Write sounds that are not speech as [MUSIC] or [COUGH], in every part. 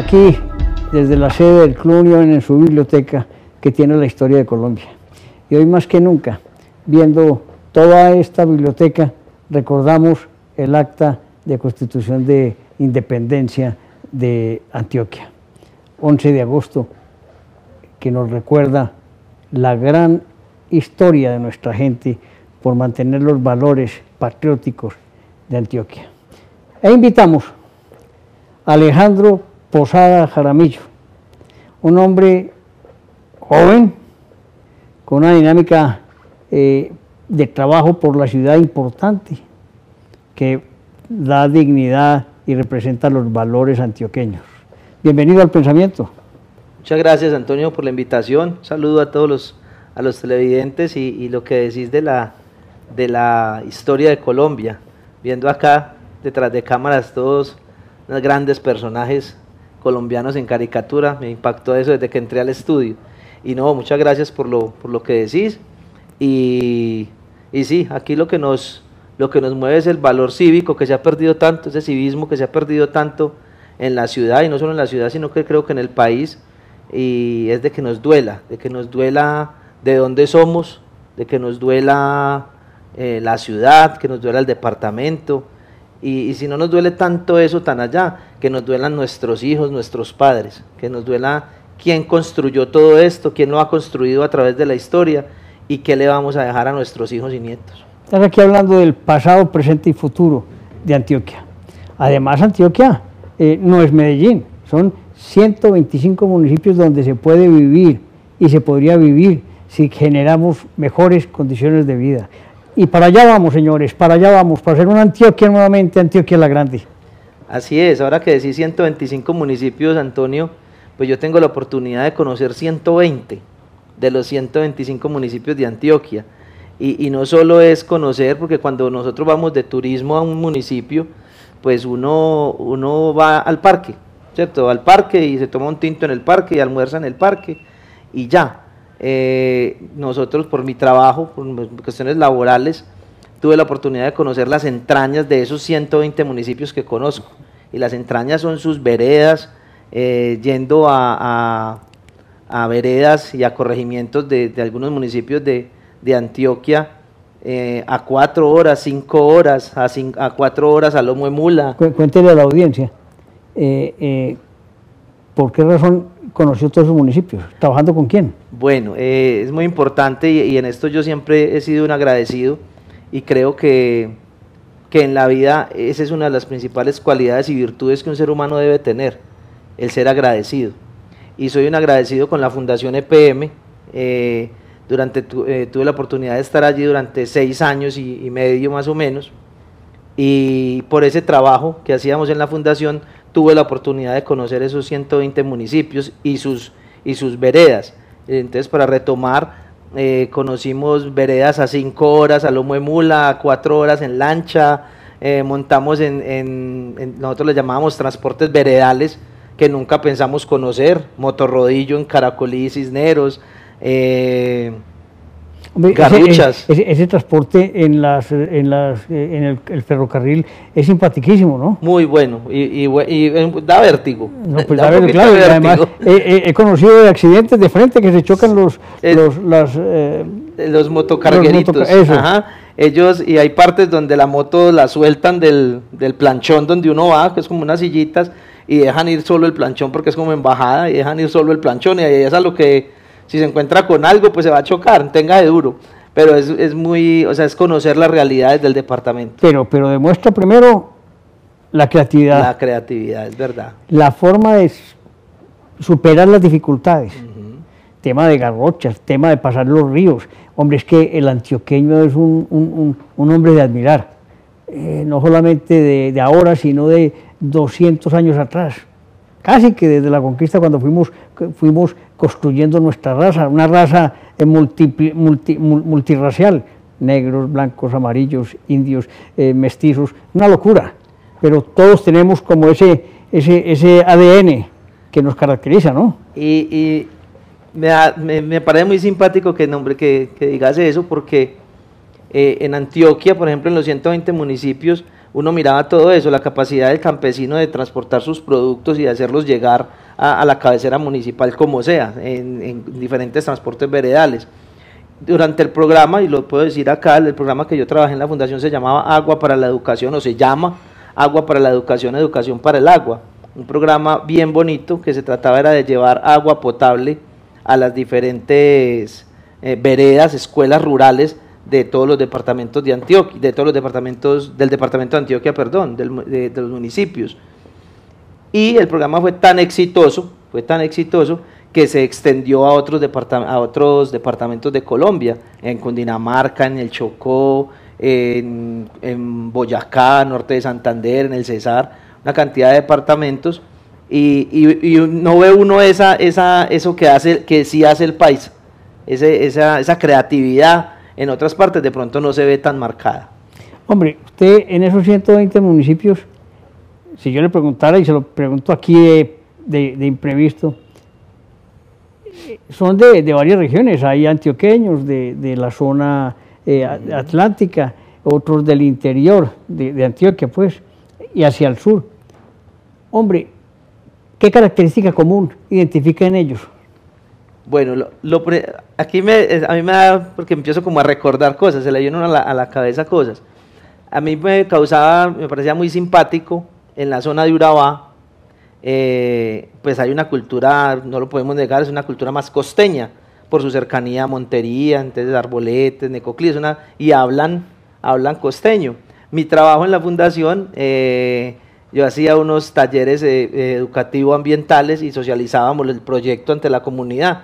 aquí desde la sede del Club Unión en su biblioteca que tiene la historia de Colombia. Y hoy más que nunca, viendo toda esta biblioteca, recordamos el acta de constitución de independencia de Antioquia, 11 de agosto, que nos recuerda la gran historia de nuestra gente por mantener los valores patrióticos de Antioquia. E invitamos a Alejandro Posada Jaramillo, un hombre joven, con una dinámica eh, de trabajo por la ciudad importante, que da dignidad y representa los valores antioqueños. Bienvenido al pensamiento. Muchas gracias Antonio por la invitación. saludo a todos los, a los televidentes y, lo que decís de la, de la historia de Colombia. Viendo acá detrás de cámaras todos los grandes personajes colombianos en caricatura, me impactó eso desde que entré al estudio. Y no, muchas gracias por lo, por lo que decís. Y, y sí, aquí lo que, nos, lo que nos mueve es el valor cívico que se ha perdido tanto, ese civismo que se ha perdido tanto en la ciudad, y no solo en la ciudad, sino que creo que en el país, y es de que nos duela, de que nos duela de dónde somos, de que nos duela eh, la ciudad, que nos duela el departamento, y, si no nos duele tanto eso tan allá, que nos duelan nuestros hijos, nuestros padres, que nos duela quién construyó todo esto, quién lo ha construido a través de la historia y qué le vamos a dejar a nuestros hijos y nietos. Estás aquí hablando del pasado, presente y futuro de Antioquia. Además, Antioquia eh, no es Medellín, son 125 municipios donde se puede vivir y se podría vivir si generamos mejores condiciones de vida. Y para allá vamos, señores, para allá vamos, para hacer una Antioquia nuevamente, Antioquia la Grande. Así es, ahora que decís 125 municipios, Antonio, pues yo tengo la oportunidad de conocer 120 de los 125 municipios de Antioquia. Y, no solo es conocer, porque cuando nosotros vamos de turismo a un municipio, pues uno, uno va al parque, ¿cierto? Al parque y se toma un tinto en el parque y almuerza en el parque y ya. Eh, nosotros por mi trabajo, por cuestiones laborales, tuve la oportunidad de conocer las entrañas de esos 120 municipios que conozco. Y las entrañas son sus veredas, eh, yendo a, veredas y a corregimientos de, algunos municipios de, Antioquia, eh, a cuatro horas, cinco horas, a, a cuatro horas a lomo de mula. Cuéntele a la audiencia, ¿por qué razón conoció todos esos municipios? ¿Trabajando con quién? Bueno, es muy importante y, en esto yo siempre he sido un agradecido y creo que, que en la vida esa es una de las principales cualidades y virtudes que un ser humano debe tener el ser agradecido. Y soy un agradecido con la Fundación EPM. Eh, durante eh, tuve la oportunidad de estar allí durante seis años y, medio más o menos. Y por ese trabajo que hacíamos en la fundación, tuve la oportunidad de conocer esos 120 municipios y sus, y sus veredas. Entonces, para retomar, eh, conocimos veredas a cinco horas a lomo de mula, a cuatro horas en lancha, montamos en, en, nosotros le llamábamos transportes veredales, que nunca pensamos conocer, Motorrodillo en Caracolí Cisneros, eh, Garruchas. Ese, transporte en las en las en el, ferrocarril es simpaticísimo, ¿no? Muy bueno y, y, da vértigo. No, pues [LAUGHS] da, vértigo, claro, además he, conocido de accidentes de frente que se chocan los los las, eh, los motocargueritos. Ellos y hay partes donde la moto la sueltan del, del planchón donde uno va, que es como unas sillitas y dejan ir solo el planchón porque es como embajada y dejan ir solo el planchón y ahí es a lo que si se encuentra con algo pues se va a chocar, tenga de duro. Pero es, es muy, o sea, es conocer las realidades del departamento. Pero, pero demuestra primero la creatividad. La creatividad, es verdad. La forma de superar las dificultades. Tema de garrochas, tema de pasar los ríos. Hombre, es que el antioqueño es un, un, un hombre de admirar. Eh, no solamente de, de ahora, sino de, 200 años atrás, casi que desde la conquista cuando fuimos, fuimos construyendo nuestra raza, una raza eh, multirracial, negros, blancos, amarillos, indios, eh, mestizos, una locura, pero todos tenemos como ese, ese, ese ADN que nos caracteriza, ¿no? Y, me, me, parece muy simpático que, nombre, que, que eso, porque eh, en Antioquia, por ejemplo, en los 120 municipios, uno miraba todo eso, la capacidad del campesino de transportar sus productos y de hacerlos llegar a, la cabecera municipal como sea, en, diferentes transportes veredales. Durante el programa, y lo puedo decir acá, el programa que yo trabajé en la fundación se llamaba Agua para la Educación, o se llama Agua para la Educación, Educación para el Agua. Un programa bien bonito que se trataba era de llevar agua potable a las diferentes eh, veredas, escuelas rurales de todos los departamentos de Antioquia, de todos los departamentos, del departamento de Antioquia, perdón, de, los municipios. Y el programa fue tan exitoso, fue tan exitoso que se extendió a otros, a otros departamentos de Colombia, en Cundinamarca, en el Chocó, en, Boyacá, norte de Santander, en el Cesar, una cantidad de departamentos, y, no ve uno esa, esa, eso que, hace, que sí hace el país, esa, esa creatividad, en otras partes de pronto no se ve tan marcada. Hombre, usted en esos 120 municipios, si yo le preguntara y se lo pregunto aquí de, imprevisto, son de, varias regiones, hay antioqueños de, la zona eh, atlántica, otros del interior de, Antioquia, pues, y hacia el sur. Hombre, ¿qué característica común identifican ellos? Bueno, lo, aquí a mí me da, porque empiezo como a recordar cosas, se le vienen a la, a la cabeza cosas. A mí me causaba, me parecía muy simpático en la zona de Urabá, eh, pues hay una cultura, no lo podemos negar, es una cultura más costeña, por su cercanía a Montería, entonces Arboletes, Necoclí, una, y hablan, hablan costeño. Mi trabajo en la fundación, eh, yo hacía unos talleres eh, educativos ambientales y socializábamos el proyecto ante la comunidad.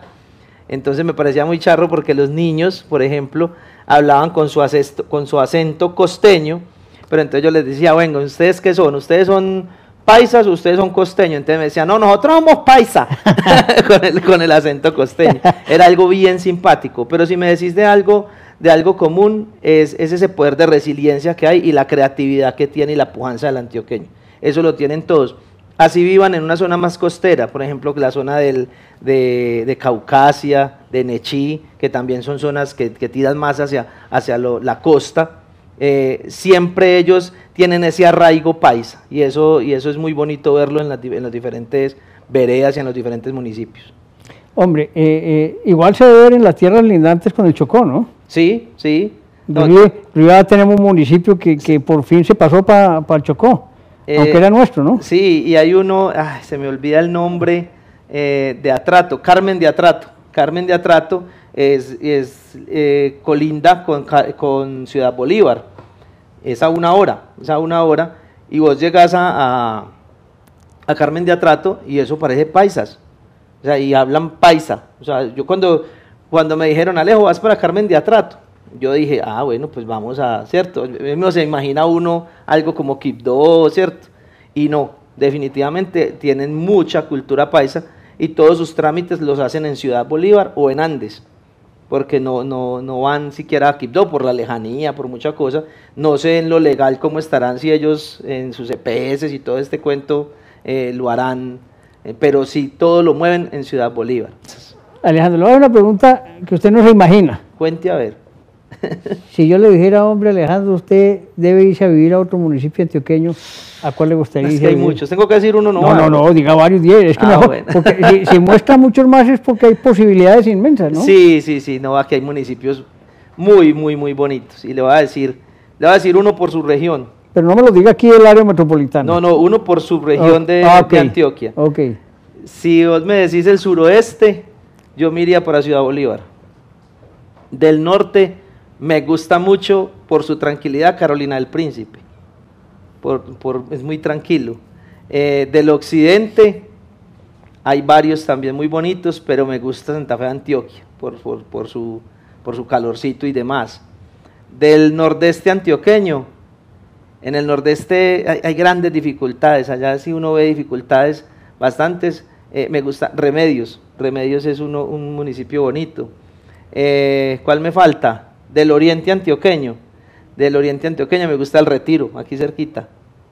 Entonces me parecía muy charro porque los niños, por ejemplo, hablaban con su, acento, con su acento costeño, pero entonces yo les decía, bueno, ¿ustedes qué son? ¿Ustedes son paisas o ustedes son costeños? Entonces me decían, no, nosotros somos paisa, [LAUGHS] [LAUGHS] con, el, con el acento costeño. Era algo bien simpático, pero si me decís de algo, de algo común, es, es ese poder de resiliencia que hay y la creatividad que tiene y la pujanza del antioqueño. Eso lo tienen todos así vivan en una zona más costera, por ejemplo, la zona del, de, Caucasia, de Nechí, que también son zonas que, tiran más hacia, hacia la costa, eh, siempre ellos tienen ese arraigo paisa y eso, y eso es muy bonito verlo en, las, en diferentes veredas y en los diferentes municipios. Hombre, eh, eh, igual se debe ver en las tierras lindantes con el Chocó, ¿no? Sí, sí. ya tenemos un municipio que, que por fin se pasó para el Chocó. Aunque eh, era nuestro, ¿no? Sí, y hay uno, se me olvida el nombre, eh, de Atrato, Carmen de Atrato. Carmen de Atrato es, eh, colinda con, Ciudad Bolívar. Es a una hora, es a una hora. Y vos llegas a, a, Carmen de Atrato y eso parece paisas. O sea, y hablan paisa. O sea, yo cuando, cuando me dijeron, Alejo, vas para Carmen de Atrato yo dije, ah, bueno, pues vamos a, ¿cierto? No se imagina uno algo como Quibdó, ¿cierto? Y no, definitivamente tienen mucha cultura paisa y todos sus trámites los hacen en Ciudad Bolívar o en Andes, porque no, no, no van siquiera a Quibdó por la lejanía, por mucha cosa. No sé en lo legal cómo estarán, si ellos en sus EPS y todo este cuento eh, lo harán, eh, pero sí todo lo mueven en Ciudad Bolívar. Alejandro, le voy a una pregunta que usted no se imagina. Cuente a ver. Si yo le dijera, hombre Alejandro, usted debe irse a vivir a otro municipio antioqueño, ¿a cuál le gustaría es que hay muchos, tengo que decir uno no. No, no, no, diga varios, diez, es que ah, mejor, [LAUGHS] porque si, muestra muchos más es porque hay posibilidades inmensas, ¿no? Sí, sí, sí, no, aquí hay municipios muy, muy, muy bonitos, y le voy a decir, le voy a decir uno por su región. Pero no me lo diga aquí del área metropolitana. No, no, uno por su región de, ah, de, Antioquia. Ok. Si vos me decís el suroeste, yo me iría para Ciudad Bolívar. Del norte, me gusta mucho por su tranquilidad Carolina del Príncipe. Por, es muy tranquilo. Eh, del occidente hay varios también muy bonitos, pero me gusta Santa Fe de Antioquia por, por, su, por su calorcito y demás. Del nordeste antioqueño, en el nordeste hay, grandes dificultades, allá sí uno ve dificultades bastantes. Eh, me gusta Remedios, Remedios es uno, un municipio bonito. Eh, ¿Cuál me falta? Del oriente antioqueño. Del oriente antioqueño me gusta el retiro, aquí cerquita.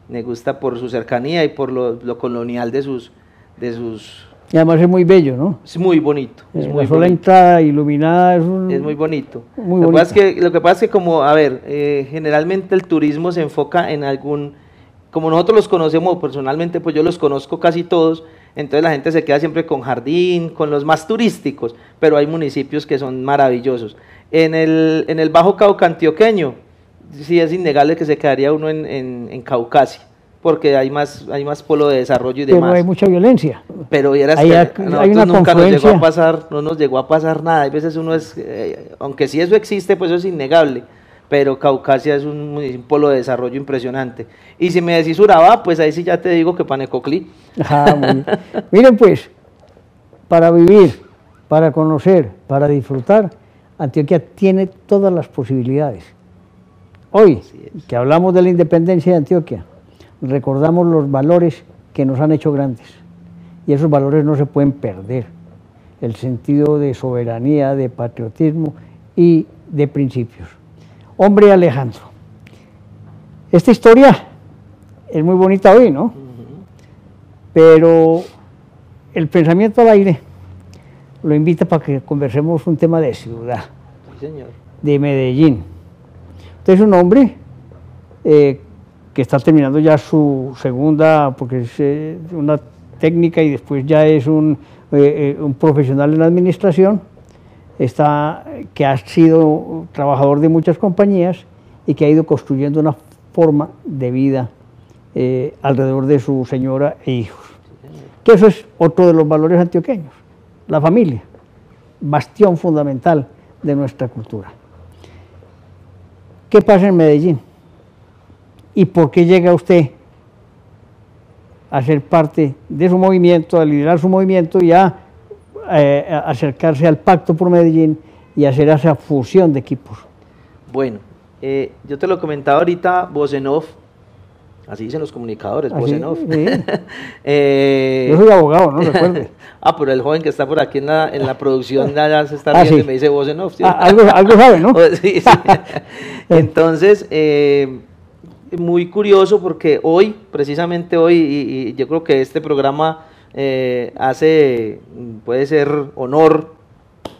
Me gusta por su cercanía y por lo, colonial de sus, de sus Y además es muy bello, ¿no? Es muy bonito. Es Eh, muy la sola bonito. entrada iluminada es, un- Es muy bonito. Muy lo, que pasa es bonito. que, lo que pasa es que como, a ver, eh, generalmente el turismo se enfoca en algún, como nosotros los conocemos personalmente, pues yo los conozco casi todos, entonces la gente se queda siempre con jardín, con los más turísticos, pero hay municipios que son maravillosos. En el, en el Bajo Cauca antioqueño, sí es innegable que se quedaría uno en, en, en Caucasia, porque hay más, hay más polo de desarrollo y pero demás. hay mucha violencia. Pero vieras Ahí que hay- a hay nosotros nunca nos llegó a pasar, no nos llegó a pasar nada. Hay veces uno es, eh, aunque sí eso existe, pues eso es innegable. Pero Caucasia es un, polo de desarrollo impresionante. Y si me decís Urabá, pues ahí sí ya te digo que Panecoclí. Ah. Miren pues, para vivir, para conocer, para disfrutar, Antioquia tiene todas las posibilidades. Hoy, que hablamos de la independencia de Antioquia, recordamos los valores que nos han hecho grandes. Y esos valores no se pueden perder. El sentido de soberanía, de patriotismo y de principios. Hombre Alejandro, esta historia es muy bonita hoy, ¿no? Pero el pensamiento al aire lo invita para que conversemos un tema de ciudad, Sí, señor. de Medellín. Usted es un hombre eh, que está terminando ya su segunda, porque es eh, una técnica y después ya es un, eh, un profesional en la administración, está, que ha sido trabajador de muchas compañías y que ha ido construyendo una forma de vida alrededor de su señora e hijos. Que eso es otro de los valores antioqueños, la familia, bastión fundamental de nuestra cultura. ¿Qué pasa en Medellín? ¿Y por qué llega usted a ser parte de su movimiento, a liderar su movimiento y a, eh, acercarse al pacto por Medellín y hacer esa fusión de equipos? Bueno, eh, yo te lo comentaba ahorita, voz en off. Así dicen los comunicadores, voz en off. sí. [LAUGHS] Eh, Yo soy abogado, ¿no? Recuerde. [LAUGHS] ah, pero el joven que está por aquí en la, en la producción ya, se está Ah, riendo sí. y me dice voz en off. ¿sí? Ah, algo, algo sabe, ¿no? [LAUGHS] O- sí, sí. Entonces, eh, muy curioso porque hoy, precisamente hoy, y, y yo creo que este programa eh, hace, puede ser honor,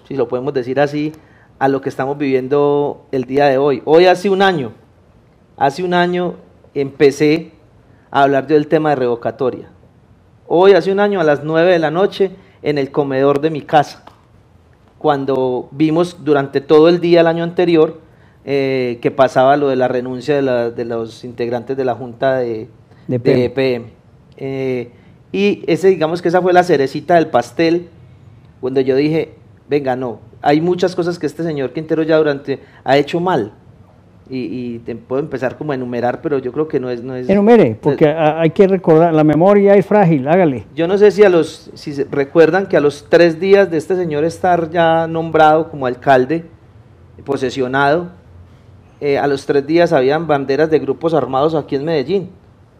si lo podemos decir así, a lo que estamos viviendo el día de hoy. Hoy hace un año, hace un año empecé a hablar yo del tema de revocatoria. Hoy, hace un año, a las 9 de la noche, en el comedor de mi casa cuando vimos durante todo el día el año anterior eh, que pasaba lo de la renuncia de, la- de los integrantes de la Junta de, De de EPM. Eh, y ese, digamos que esa fue la cerecita del pastel, cuando yo dije, venga, no, hay muchas cosas que este señor Quintero ya durante ha hecho mal. Y, y te puedo empezar como a enumerar, pero yo creo que no es... No es Enumere, porque a- hay que recordar, la memoria es frágil, hágale. yo no sé si a los, si recuerdan que a los tres días de este señor estar ya nombrado como alcalde, posesionado, eh, a los tres días habían banderas de grupos armados aquí en Medellín,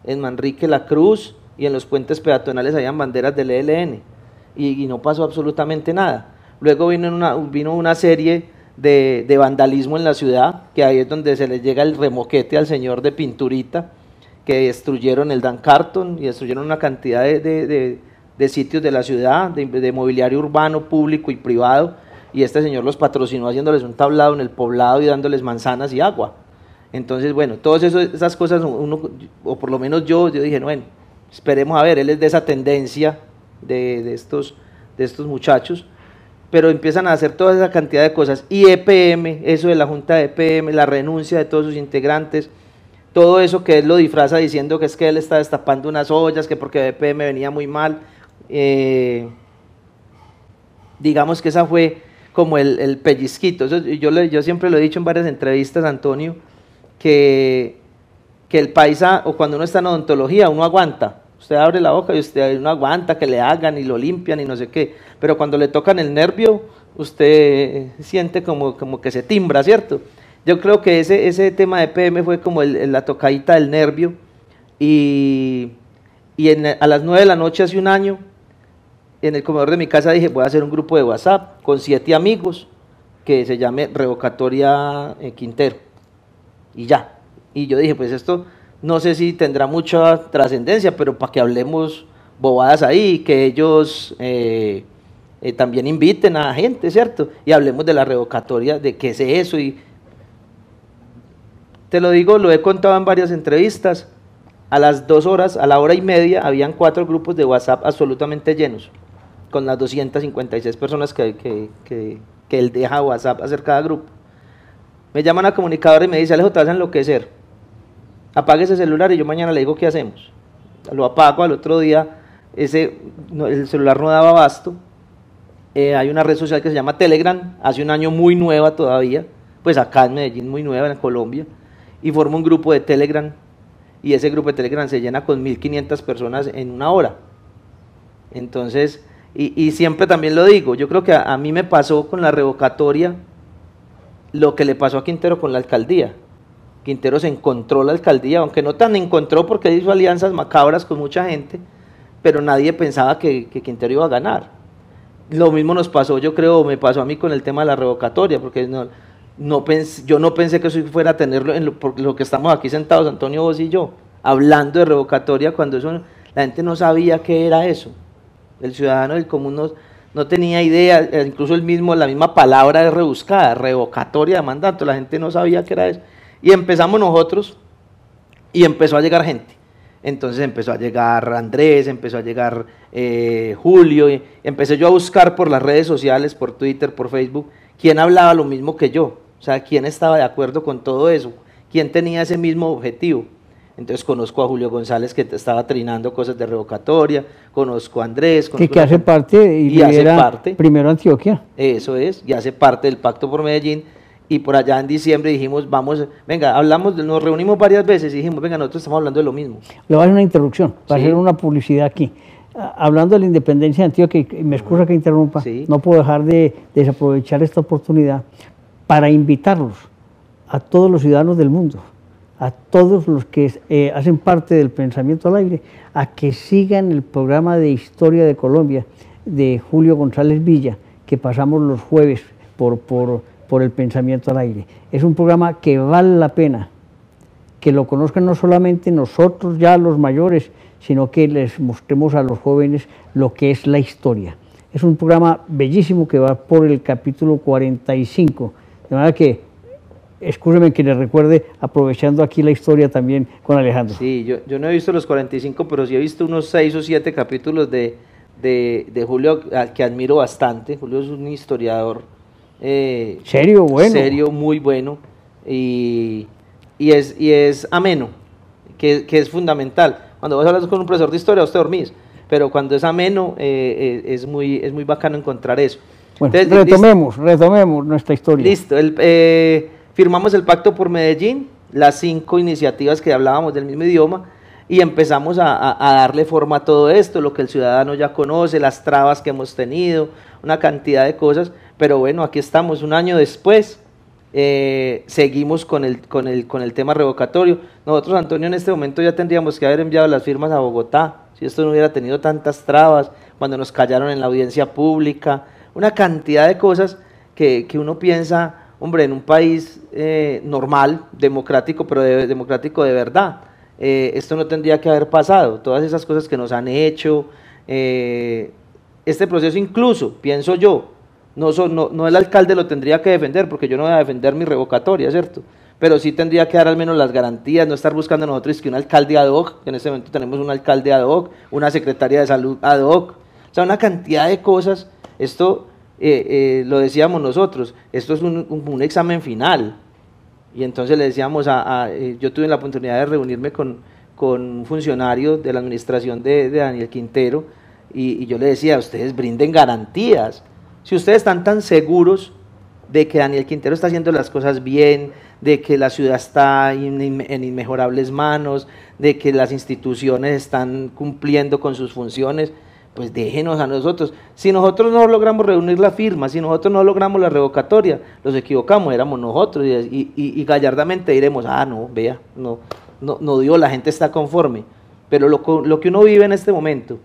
en Manrique La Cruz y en los puentes peatonales habían banderas del ELN y, y no pasó absolutamente nada. Luego vino una, vino una serie de, vandalismo en la ciudad, que ahí es donde se le llega el remoquete al señor de pinturita, que destruyeron el Dan Carton y destruyeron una cantidad de, de- sitios de la ciudad, de, mobiliario urbano, público y privado, y este señor los patrocinó haciéndoles un tablado en el poblado y dándoles manzanas y agua. Entonces, bueno, todas esas cosas, uno, o por lo menos yo, yo dije, bueno, esperemos a ver, él es de esa tendencia de, de estos, de estos muchachos, pero empiezan a hacer toda esa cantidad de cosas. Y EPM, eso de la Junta de EPM, la renuncia de todos sus integrantes, todo eso que él lo disfraza diciendo que es que él está destapando unas ollas, que porque EPM venía muy mal. eh, digamos que esa fue como el, el pellizquito. Yo, le- yo siempre lo he dicho en varias entrevistas, Antonio, que, que el paisa, o cuando uno está en odontología, uno aguanta. Usted abre la boca y usted uno aguanta que le hagan y lo limpian y no sé qué. Pero cuando le tocan el nervio, usted siente como, como que se timbra, ¿cierto? Yo creo que ese, ese tema de PM fue como el- la tocadita del nervio. Y, y a las 9 de la noche hace un año, en el comedor de mi casa dije, voy a hacer un grupo de WhatsApp con siete amigos que se llame Revocatoria eh, Quintero. Y ya. Y yo dije, pues esto no sé si tendrá mucha trascendencia, pero para que hablemos bobadas ahí, que ellos eh, eh, también inviten a la gente, ¿cierto? Y hablemos de la revocatoria, de qué es eso. Y te lo digo, lo he contado en varias entrevistas. A las dos horas, a la hora y media, habían cuatro grupos de WhatsApp absolutamente llenos, con las 256 personas que, que, que, él deja WhatsApp hacer cada grupo. Me llaman a comunicador y me dice, Alejo, te enloquecer. Apague ese celular y yo mañana le digo qué hacemos. Lo apago, al otro día ese, el celular no daba abasto. Eh, hay una red social que se llama Telegram, hace un año muy nueva todavía, pues acá en Medellín muy nueva, en Colombia, y forma un grupo de Telegram, y ese grupo de Telegram se llena con 1500 personas en una hora. Entonces, y, siempre también lo digo, yo creo que a, mí me pasó con la revocatoria lo que le pasó a Quintero con la alcaldía. Quintero se encontró la alcaldía, aunque no tan encontró porque hizo alianzas macabras con mucha gente, pero nadie pensaba que, Quintero iba a ganar. Lo mismo nos pasó, yo creo, me pasó a mí con el tema de la revocatoria, porque no, yo no pensé que eso fuera a tenerlo en lo, por lo que estamos aquí sentados, Antonio, vos y yo, hablando de revocatoria cuando eso, la gente no sabía qué era eso. El ciudadano del común no, tenía idea, eh, incluso el mismo, la misma palabra es rebuscada, revocatoria de mandato, la gente no sabía qué era eso. Y empezamos nosotros y empezó a llegar gente. Entonces empezó a llegar Andrés, empezó a llegar eh, Julio, y empecé yo a buscar por las redes sociales, por Twitter, por Facebook, quién hablaba lo mismo que yo, o sea, quién estaba de acuerdo con todo eso, quién tenía ese mismo objetivo. Entonces conozco a Julio González que estaba trinando cosas de revocatoria, conozco a Andrés. que, hace parte y, hace parte. Primero Antioquia. Eso es, y hace parte del Pacto por Medellín. Y por allá en diciembre dijimos, vamos, venga, hablamos, nos reunimos varias veces y dijimos, venga, nosotros estamos hablando de lo mismo. Le voy a hacer una interrupción, para hacer una publicidad aquí. Hablando de la independencia de Antioquia, y me excusa que interrumpa, no puedo dejar de desaprovechar esta oportunidad para invitarlos a todos los ciudadanos del mundo a todos los que eh, hacen parte del pensamiento al aire a que sigan el programa de Historia de Colombia de Julio González Villa, que pasamos los jueves por, por, por el pensamiento al aire. Es un programa que vale la pena que lo conozcan no solamente nosotros ya los mayores, sino que les mostremos a los jóvenes lo que es la historia. Es un programa bellísimo que va por el capítulo 45, de manera que Escúcheme que le recuerde, aprovechando aquí la historia también con Alejandro. Sí, yo, no he visto los 45, pero sí he visto unos 6 o 7 capítulos de, de, Julio que admiro bastante. Julio es un historiador. Eh, serio, bueno. Serio, muy bueno. Y, y, es, y es ameno, que, que, es fundamental. Cuando vos hablas con un profesor de historia, usted dormís. Pero cuando es ameno, eh, eh, es, muy, es muy bacano encontrar eso. Bueno, retomemos, retomemos nuestra historia. Listo. El, eh, Firmamos el Pacto por Medellín, las cinco iniciativas que hablábamos del mismo idioma, y empezamos a, darle forma a todo esto, lo que el ciudadano ya conoce, las trabas que hemos tenido, una cantidad de cosas, pero bueno, aquí estamos un año después, eh, seguimos con el, con, el, con el tema revocatorio. Nosotros, Antonio, en este momento ya tendríamos que haber enviado las firmas a Bogotá, si esto no hubiera tenido tantas trabas, cuando nos callaron en la audiencia pública, una cantidad de cosas que, que uno piensa, hombre, en un país eh, normal, democrático, pero democrático de verdad, eh, esto no tendría que haber pasado. Todas esas cosas que nos han hecho, este proceso incluso, pienso yo, no, no, el alcalde lo tendría que defender, porque yo no voy a defender mi revocatoria, ¿cierto? Pero sí tendría que dar al menos las garantías, no estar buscando nosotros que un alcalde ad hoc, que en este momento tenemos un alcalde ad hoc, una secretaria de salud ad hoc, o sea, una cantidad de cosas. Esto eh, eh, lo decíamos nosotros, esto es un, examen final. Y entonces le decíamos, a, eh, yo tuve la oportunidad de reunirme con, con un funcionario de la administración de, Daniel Quintero y, yo le decía, ustedes brinden garantías. Si ustedes están tan seguros de que Daniel Quintero está haciendo las cosas bien, de que la ciudad está en inmejorables manos, de que las instituciones están cumpliendo con sus funciones, pues déjenos a nosotros. Si nosotros no logramos reunir la firma, si nosotros no logramos la revocatoria, los equivocamos, éramos nosotros y, gallardamente diremos, ah, no, vea, no, no, dio, la gente está conforme. Pero lo, lo que uno vive en este momento,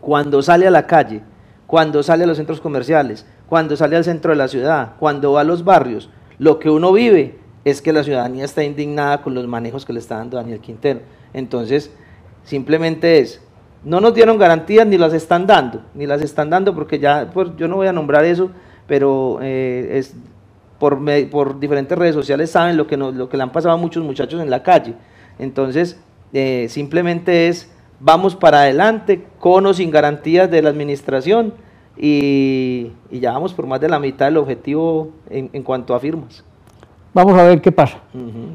cuando sale a la calle, cuando sale a los centros comerciales, cuando sale al centro de la ciudad, cuando va a los barrios, lo que uno vive es que la ciudadanía está indignada con los manejos que le está dando Daniel Quintero. Entonces, simplemente es no nos dieron garantías ni las están dando, ni las están dando porque ya, pues yo no voy a nombrar eso, pero eh, es por, por diferentes redes sociales saben lo que, lo que le han pasado a muchos muchachos en la calle. Entonces, eh, simplemente es, vamos para adelante, con o sin garantías de la administración, y, ya vamos por más de la mitad del objetivo en, cuanto a firmas. Vamos a ver qué pasa.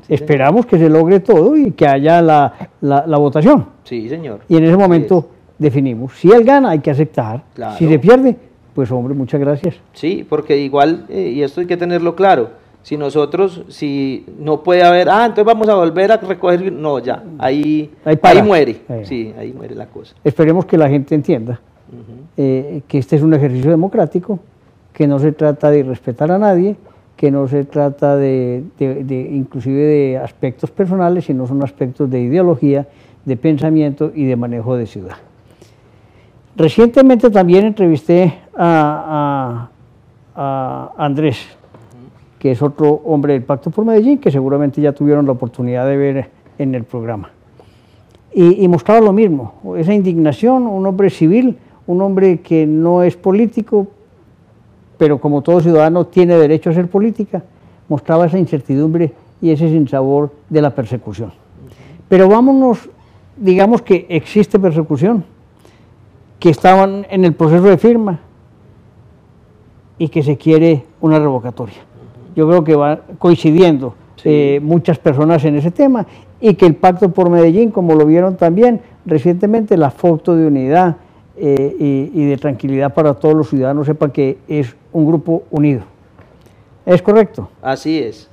Esperamos que se logre todo y que haya la, la, votación. Sí, señor. Y en ese momento definimos. Si él gana, hay que aceptar. Si se pierde, pues hombre, muchas gracias. Sí, porque igual, eh, y esto hay que tenerlo claro, si nosotros, si no puede haber, ah, entonces vamos a volver a recoger, no, ya, ahí, ahí, muere, sí, ahí muere la cosa. Esperemos que la gente entienda eh, que este es un ejercicio democrático, que no se trata de irrespetar a nadie, que no se trata de, inclusive de aspectos personales, sino son aspectos de ideología, de pensamiento y de manejo de ciudad. Recientemente también entrevisté a, Andrés, que es otro hombre del Pacto por Medellín, que seguramente ya tuvieron la oportunidad de ver en el programa. Y, mostraba lo mismo, esa indignación, un hombre civil, un hombre que no es político, pero como todo ciudadano tiene derecho a ser política, mostraba esa incertidumbre y ese sinsabor de la persecución. Pero vámonos, digamos que existe persecución, que estaban en el proceso de firma y que se quiere una revocatoria. Yo creo que va coincidiendo eh, muchas personas en ese tema y que el pacto por Medellín, como lo vieron también recientemente, la foto de unidad, eh, y, de tranquilidad para todos los ciudadanos sepan que es un grupo unido. ¿Es correcto? Así es.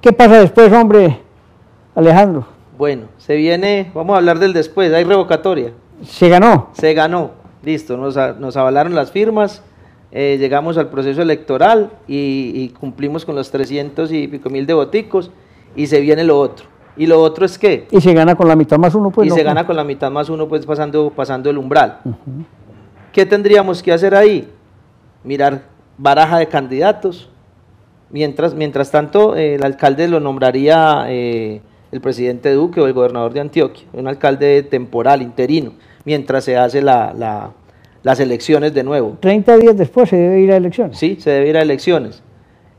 ¿Qué pasa después, hombre, Alejandro? Bueno, se viene, vamos a hablar del después, hay revocatoria. Se ganó. Se ganó, listo, nos, nos avalaron las firmas, eh, llegamos al proceso electoral y, y, cumplimos con los 300 y pico mil de boticos y se viene lo otro. Y lo otro es que... Y se gana con la mitad más uno, pues. Y se gana con la mitad más uno, pues pasando, pasando el umbral. ¿Qué tendríamos que hacer ahí? Mirar baraja de candidatos. Mientras, mientras tanto, eh, el alcalde lo nombraría eh, el presidente Duque o el gobernador de Antioquia, un alcalde temporal, interino, mientras se hace la, las elecciones de nuevo. 30 días después se debe ir a elecciones. Sí, se debe ir a elecciones.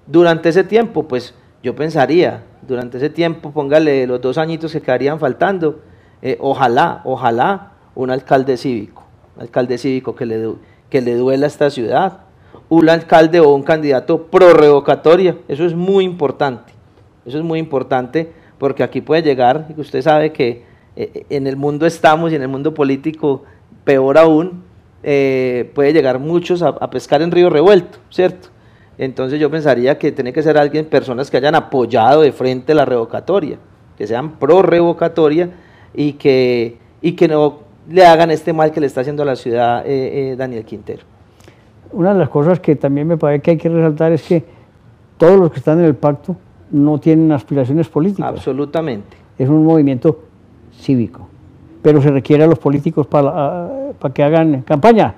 Durante ese tiempo, pues yo pensaría, durante ese tiempo, póngale los dos añitos que quedarían faltando, eh, ojalá, ojalá un alcalde cívico, un alcalde cívico que le, que le duela a esta ciudad, un alcalde o un candidato pro revocatoria, eso es muy importante, eso es muy importante porque aquí puede llegar, y usted sabe que eh, en el mundo estamos y en el mundo político, peor aún, eh, puede llegar muchos a, a pescar en río revuelto, ¿cierto? Entonces yo pensaría que tiene que ser alguien, personas que hayan apoyado de frente la revocatoria, que sean pro revocatoria y que, y que no le hagan este mal que le está haciendo a la ciudad eh, eh, Daniel Quintero. Una de las cosas que también me parece que hay que resaltar es que todos los que están en el pacto no tienen aspiraciones políticas. Absolutamente. Es un movimiento cívico, pero se requiere a los políticos para, para que hagan campaña.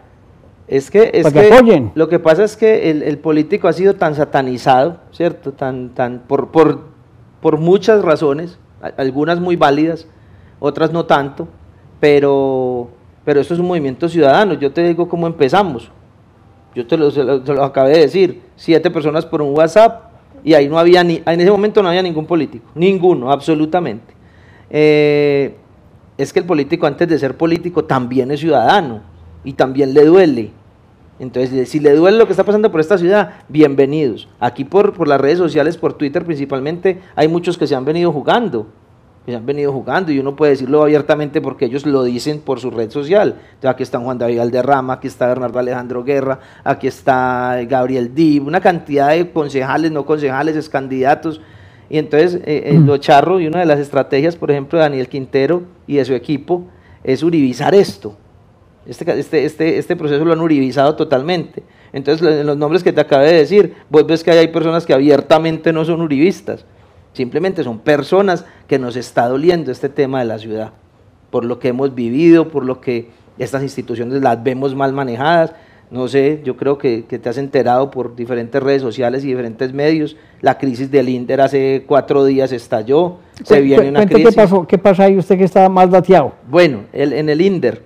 Es que, es que, lo que pasa es que el, político ha sido tan satanizado, ¿cierto? Tan, tan, por, por, por muchas razones, algunas muy válidas, otras no tanto, pero, pero esto es un movimiento ciudadano. Yo te digo cómo empezamos. Yo te lo, lo, acabé de decir, siete personas por un WhatsApp y ahí no había ni, en ese momento no había ningún político, ninguno, absolutamente. Eh, es que el político antes de ser político también es ciudadano y también le duele entonces, si le duele lo que está pasando por esta ciudad, bienvenidos. Aquí por, por las redes sociales, por Twitter principalmente, hay muchos que se han venido jugando, se han venido jugando y uno puede decirlo abiertamente porque ellos lo dicen por su red social. Entonces, aquí está Juan David Alderrama, aquí está Bernardo Alejandro Guerra, aquí está Gabriel Dib, una cantidad de concejales, no concejales, candidatos. Y entonces, eh, eh, lo charro y una de las estrategias, por ejemplo, de Daniel Quintero y de su equipo, es uribizar esto este, este, este, este, proceso lo han uribizado totalmente. Entonces, en los nombres que te acabé de decir, vos ves que hay personas que abiertamente no son uribistas. Simplemente son personas que nos está doliendo este tema de la ciudad, por lo que hemos vivido, por lo que estas instituciones las vemos mal manejadas. No sé, yo creo que, te has enterado por diferentes redes sociales y diferentes medios. La crisis del INDER hace cuatro días estalló. Se viene una crisis. ¿Qué pasó? ¿Qué pasa ahí usted que está más dateado? Bueno, en el INDER,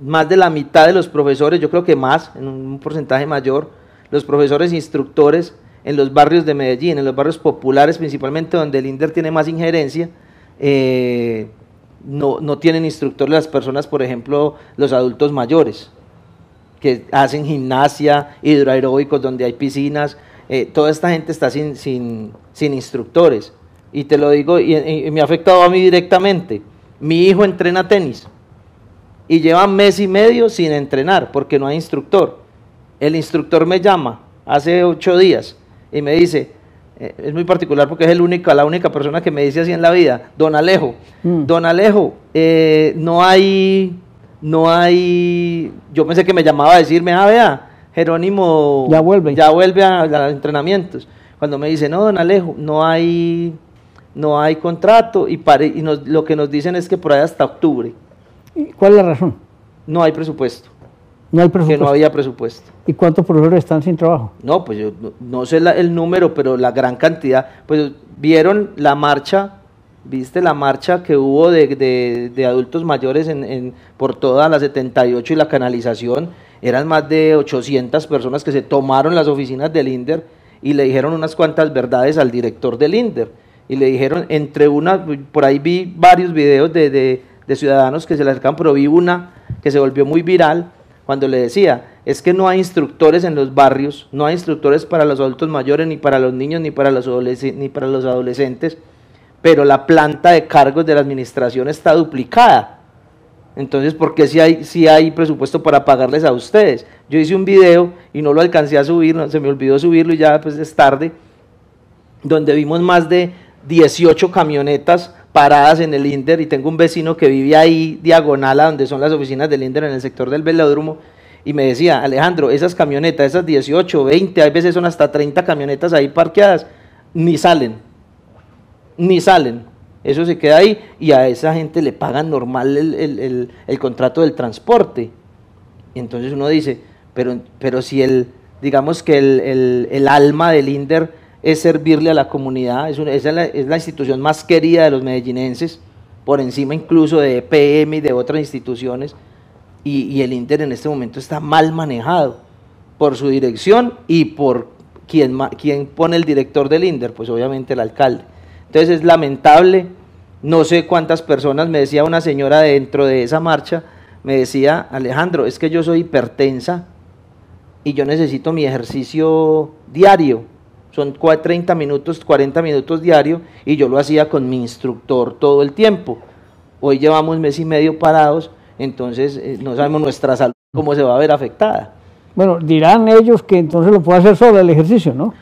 más de la mitad de los profesores, yo creo que más, en un porcentaje mayor, los profesores instructores en los barrios de Medellín, en los barrios populares principalmente, donde el INDER tiene más injerencia, eh, no, no tienen instructores las personas, por ejemplo, los adultos mayores que hacen gimnasia, hidroaeróbicos donde hay piscinas, eh, toda esta gente está sin, sin, sin, instructores. Y te lo digo, y, me ha afectado a mí directamente. Mi hijo entrena tenis y lleva mes y medio sin entrenar porque no hay instructor. El instructor me llama hace ocho días y me dice, eh, es muy particular porque es el único, la única persona que me dice así en la vida, don Alejo, mm. don Alejo, eh, no hay no hay, yo pensé que me llamaba a decirme, ah, vea, Jerónimo ya vuelve, ya vuelve a, los entrenamientos. Cuando me dice, no, don Alejo, no hay, no hay contrato y, y lo que nos dicen es que por ahí hasta octubre. ¿Cuál es la razón? No hay presupuesto. No hay presupuesto. Que no había presupuesto. ¿Y cuántos profesores están sin trabajo? No, pues yo no, sé el número, pero la gran cantidad. Pues vieron la marcha ¿Viste la marcha que hubo de, adultos mayores en, por toda la 78 y la canalización? Eran más de 800 personas que se tomaron las oficinas del INDER y le dijeron unas cuantas verdades al director del INDER. Y le dijeron, entre una, por ahí vi varios videos de, ciudadanos que se le acercaban, pero vi una que se volvió muy viral cuando le decía, es que no hay instructores en los barrios, no hay instructores para los adultos mayores, ni para los niños, ni para los, ni para los adolescentes pero la planta de cargos de la administración está duplicada. Entonces, ¿por qué si hay, si hay presupuesto para pagarles a ustedes? Yo hice un video y no lo alcancé a subir, se me olvidó subirlo y ya pues es tarde, donde vimos más de 18 camionetas paradas en el INDER y tengo un vecino que vive ahí diagonal a donde son las oficinas del INDER en el sector del velódromo y me decía, Alejandro, esas camionetas, esas 18, 20, hay veces son hasta 30 camionetas ahí parqueadas, ni salen ni salen. Eso se queda ahí y a esa gente le pagan normal el, contrato del transporte. Y entonces uno dice, pero, pero si el, digamos que el, alma del INDER es servirle a la comunidad, es, es, la, es, la, institución más querida de los medellinenses, por encima incluso de EPM y de otras instituciones, y, y el INDER en este momento está mal manejado por su dirección y por quien, quien pone el director del INDER, pues obviamente el alcalde. Entonces es lamentable, no sé cuántas personas, me decía una señora dentro de esa marcha, me decía, Alejandro, es que yo soy hipertensa y yo necesito mi ejercicio diario. Son 30 minutos, 40 minutos diario y yo lo hacía con mi instructor todo el tiempo. Hoy llevamos mes y medio parados, entonces eh, no sabemos nuestra salud cómo se va a ver afectada. Bueno, dirán ellos que entonces lo puede hacer solo el ejercicio, ¿no?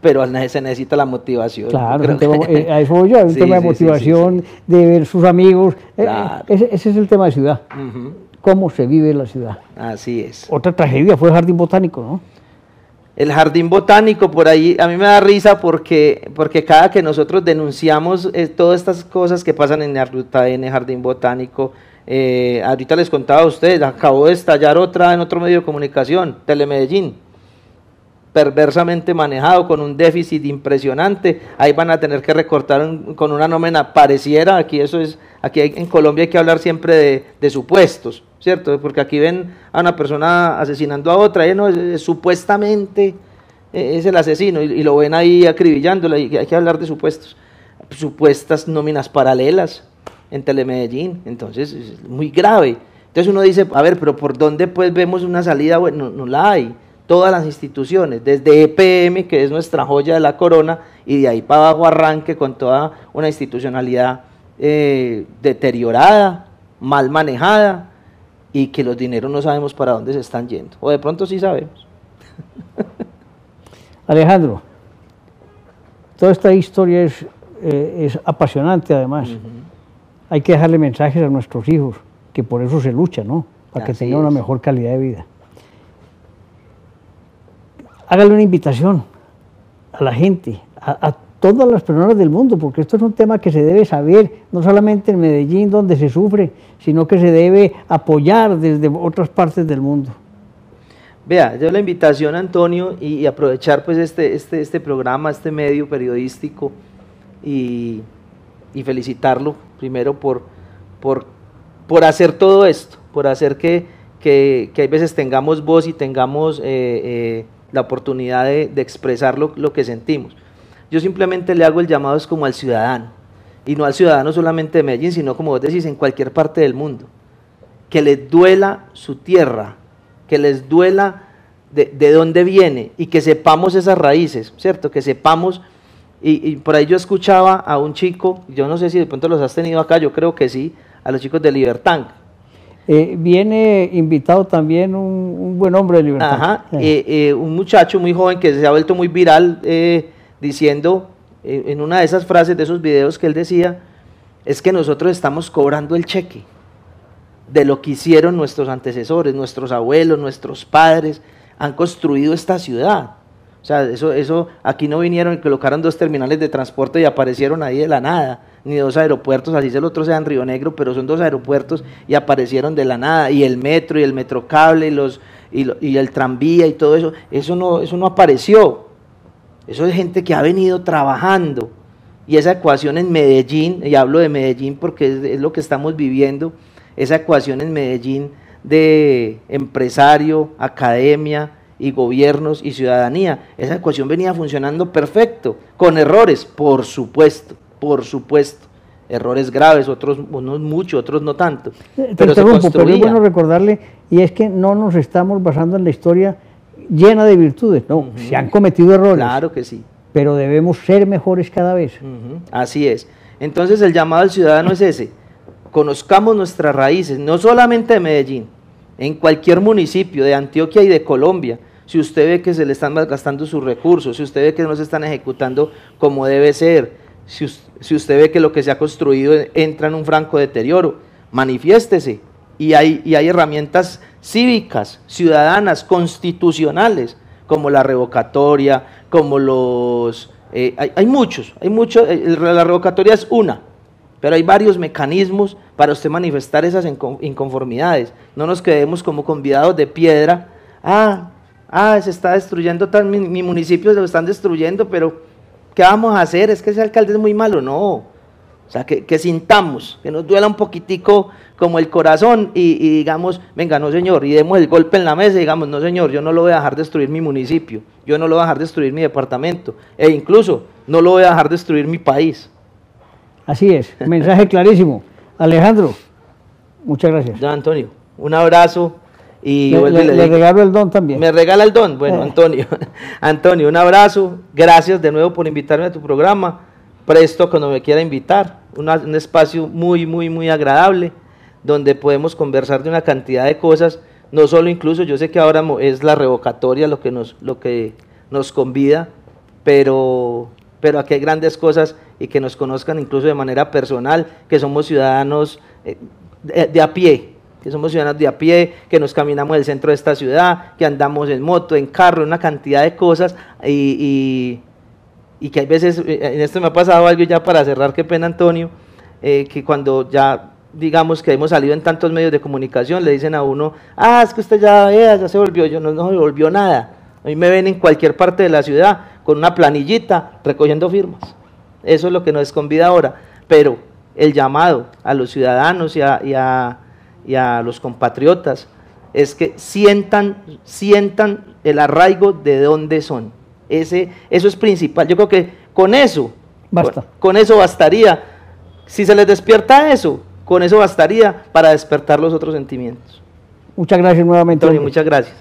Pero se necesita la motivación. Claro, eh, a eso voy yo, un [LAUGHS] tema de motivación, de ver sus amigos. Eh, ese, es el tema de ciudad. Cómo se vive la ciudad. Así es. Otra tragedia fue el jardín botánico, ¿no? El jardín botánico, por ahí, a mí me da risa porque, porque cada que nosotros denunciamos eh, todas estas cosas que pasan en la ruta en el jardín botánico, ahorita les contaba a ustedes, acabó de estallar otra en otro medio de comunicación, Telemedellín perversamente manejado, con un déficit impresionante. Ahí van a tener que recortar con una nómina pareciera, aquí eso es, aquí en Colombia hay que hablar siempre de, supuestos, ¿cierto? Porque aquí ven a una persona asesinando a otra, y no, es, supuestamente eh, es el asesino, y, lo ven ahí acribillándolo, y hay que hablar de supuestos, supuestas nóminas paralelas en Telemedellín, entonces es muy grave. Entonces uno dice, a ver, pero ¿por dónde pues vemos una salida? Bueno, no la hay todas las instituciones, desde EPM, que es nuestra joya de la corona, y de ahí para abajo arranque con toda una institucionalidad eh, deteriorada, mal manejada, y que los dineros no sabemos para dónde se están yendo. O de pronto sí sabemos. [LAUGHS] Alejandro, toda esta historia es, eh, es apasionante además. Hay que dejarle mensajes a nuestros hijos, que por eso se lucha, ¿no? Para que tengan una mejor calidad de vida hágale una invitación a la gente, a, todas las personas del mundo, porque esto es un tema que se debe saber, no solamente en Medellín donde se sufre, sino que se debe apoyar desde otras partes del mundo. Vea, yo la invitación, Antonio, y, aprovechar pues este, este, este programa, este medio periodístico, y, felicitarlo primero por, por, por, hacer todo esto, por hacer que, que, que hay veces tengamos voz y tengamos eh, eh, la oportunidad de, expresar lo, lo, que sentimos. Yo simplemente le hago el llamado es como al ciudadano, y no al ciudadano solamente de Medellín, sino como vos decís, en cualquier parte del mundo, que les duela su tierra, que les duela de, dónde viene y que sepamos esas raíces, ¿cierto? Que sepamos, y, por ahí yo escuchaba a un chico, yo no sé si de pronto los has tenido acá, yo creo que sí, a los chicos de Libertad. Eh, viene invitado también un, buen hombre de Libertad. Ajá, eh, eh, un muchacho muy joven que se ha vuelto muy viral diciendo en una de esas frases de esos videos que él decía, es que nosotros estamos cobrando el cheque de lo que hicieron nuestros antecesores, nuestros abuelos, nuestros padres, han construido esta ciudad. O sea, eso, eso, aquí no vinieron y colocaron dos terminales de transporte y aparecieron ahí de la nada, ni dos aeropuertos, así el otro sea en Río Negro, pero son dos aeropuertos y aparecieron de la nada, y el metro y el metrocable y, los, y, el tranvía y todo eso, eso no, eso no apareció. Eso es gente que ha venido trabajando. Y esa ecuación en Medellín, y hablo de Medellín porque es lo que estamos viviendo, esa ecuación en Medellín de empresario, academia y gobiernos y ciudadanía. Esa ecuación venía funcionando perfecto, con errores, por supuesto, por supuesto. Errores graves, otros unos mucho, otros no tanto. Eh, pero, pero es bueno recordarle, y es que no nos estamos basando en la historia llena de virtudes, no, se han cometido errores. Claro que sí. Pero debemos ser mejores cada vez. Así es. Entonces el llamado al ciudadano es ese, conozcamos nuestras raíces, no solamente de Medellín, en cualquier municipio de Antioquia y de Colombia. Si usted ve que se le están gastando sus recursos, si usted ve que no se están ejecutando como debe ser, si, usted ve que lo que se ha construido entra en un franco deterioro, manifiéstese. Y hay, y hay herramientas cívicas, ciudadanas, constitucionales, como la revocatoria, como los... Eh, hay, muchos, hay muchos, eh, la revocatoria es una, pero hay varios mecanismos para usted manifestar esas inconformidades. No nos quedemos como convidados de piedra. Ah, ah, se está destruyendo, tan, mi, municipio se lo están destruyendo, pero ¿qué vamos a hacer? Es que ese alcalde es muy malo. No. O sea, que, sintamos, que nos duela un poquitico como el corazón y, y, digamos, venga, no señor, y demos el golpe en la mesa y digamos, no señor, yo no lo voy a dejar destruir mi municipio, yo no lo voy a dejar destruir mi departamento, e incluso no lo voy a dejar destruir mi país. Así es, mensaje clarísimo. Alejandro, muchas gracias. Don Antonio, un abrazo. Y le, regalo el don también. Me regala el don. Bueno, eh. Antonio, [LAUGHS] Antonio, un abrazo. Gracias de nuevo por invitarme a tu programa. Presto cuando me quiera invitar. un espacio muy, muy, muy agradable donde podemos conversar de una cantidad de cosas. No solo incluso, yo sé que ahora es la revocatoria lo que nos, lo que nos convida, pero, pero aquí hay grandes cosas y que nos conozcan incluso de manera personal, que somos ciudadanos eh, de, a pie, que somos ciudadanos de a pie, que nos caminamos del centro de esta ciudad, que andamos en moto, en carro, una cantidad de cosas y, que hay veces, eh, en esto me ha pasado algo ya para cerrar, qué pena Antonio, eh, que cuando ya digamos que hemos salido en tantos medios de comunicación, le dicen a uno, ah, es que usted ya vea, ya se volvió, yo no, no se volvió nada. A mí me ven en cualquier parte de la ciudad con una planillita recogiendo firmas. Eso es lo que nos convida ahora. Pero el llamado a los ciudadanos y a, los compatriotas es que sientan, sientan el arraigo de dónde son. Ese, eso es principal. Yo creo que con eso, Basta. con eso bastaría. Si se les despierta eso, con eso bastaría para despertar los otros sentimientos. Muchas gracias nuevamente. muchas gracias.